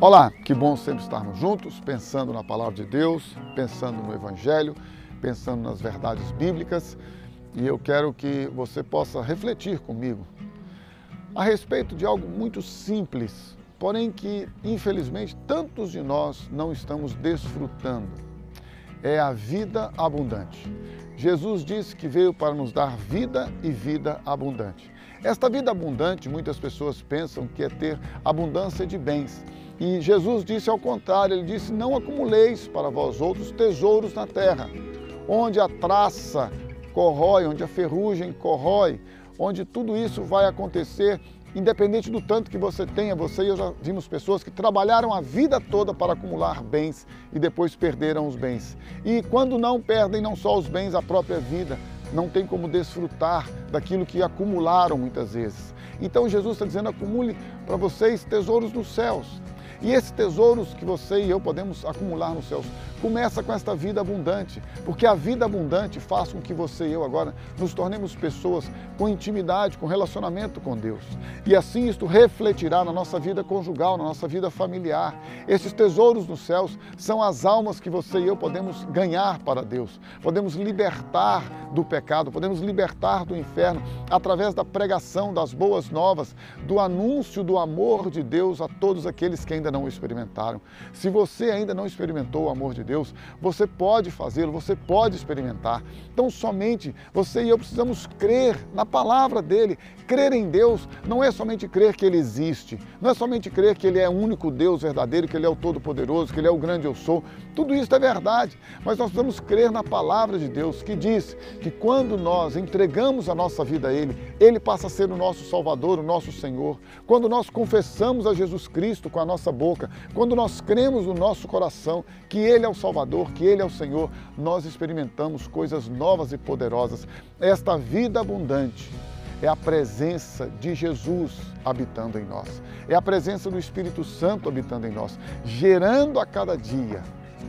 Olá, que bom sempre estarmos juntos, pensando na palavra de Deus, pensando no Evangelho, pensando nas verdades bíblicas. E eu quero que você possa refletir comigo a respeito de algo muito simples, porém que, infelizmente, tantos de nós não estamos desfrutando. É a vida abundante. Jesus disse que veio para nos dar vida e vida abundante. Esta vida abundante, muitas pessoas pensam que é ter abundância de bens. E Jesus disse ao contrário, ele disse: Não acumuleis para vós outros tesouros na terra, onde a traça corrói, onde a ferrugem corrói, onde tudo isso vai acontecer, independente do tanto que você tenha. Você e eu já vimos pessoas que trabalharam a vida toda para acumular bens e depois perderam os bens. E quando não perdem não só os bens, a própria vida, não tem como desfrutar daquilo que acumularam muitas vezes. Então Jesus está dizendo: acumule para vocês tesouros nos céus. E esses tesouros que você e eu podemos acumular nos céus, começa com esta vida abundante, porque a vida abundante faz com que você e eu agora nos tornemos pessoas com intimidade, com relacionamento com Deus. E assim isto refletirá na nossa vida conjugal, na nossa vida familiar. Esses tesouros nos céus são as almas que você e eu podemos ganhar para Deus. Podemos libertar do pecado, podemos libertar do inferno através da pregação das boas novas, do anúncio do amor de Deus a todos aqueles que ainda ainda não experimentaram. Se você ainda não experimentou o amor de Deus, você pode fazê-lo, você pode experimentar. Então, somente você e eu precisamos crer na palavra dele. Crer em Deus não é somente crer que ele existe, não é somente crer que ele é o único Deus verdadeiro, que ele é o todo-poderoso, que ele é o grande eu sou. Tudo isso é verdade, mas nós precisamos crer na palavra de Deus que diz que quando nós entregamos a nossa vida a ele, ele passa a ser o nosso Salvador, o nosso Senhor. Quando nós confessamos a Jesus Cristo com a nossa boca, quando nós cremos no nosso coração que Ele é o Salvador, que Ele é o Senhor, nós experimentamos coisas novas e poderosas. Esta vida abundante é a presença de Jesus habitando em nós, é a presença do Espírito Santo habitando em nós, gerando a cada dia,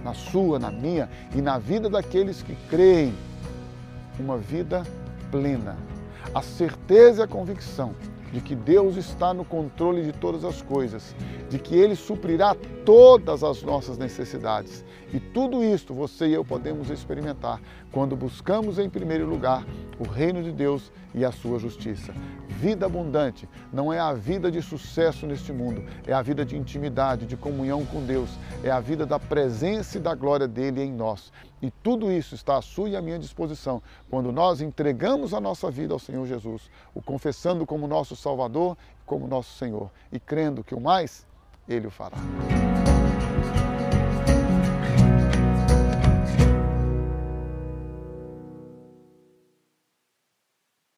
na sua, na minha e na vida daqueles que creem, uma vida plena. A certeza e a convicção de que Deus está no controle de todas as coisas, de que Ele suprirá todas as nossas necessidades. E tudo isto você e eu podemos experimentar quando buscamos em primeiro lugar o reino de Deus e a sua justiça. Vida abundante não é a vida de sucesso neste mundo, é a vida de intimidade, de comunhão com Deus, é a vida da presença e da glória dele em nós. E tudo isso está à sua e à minha disposição quando nós entregamos a nossa vida ao Senhor Jesus, o confessando como nosso Salvador, como nosso Senhor e crendo que o mais ele o fará.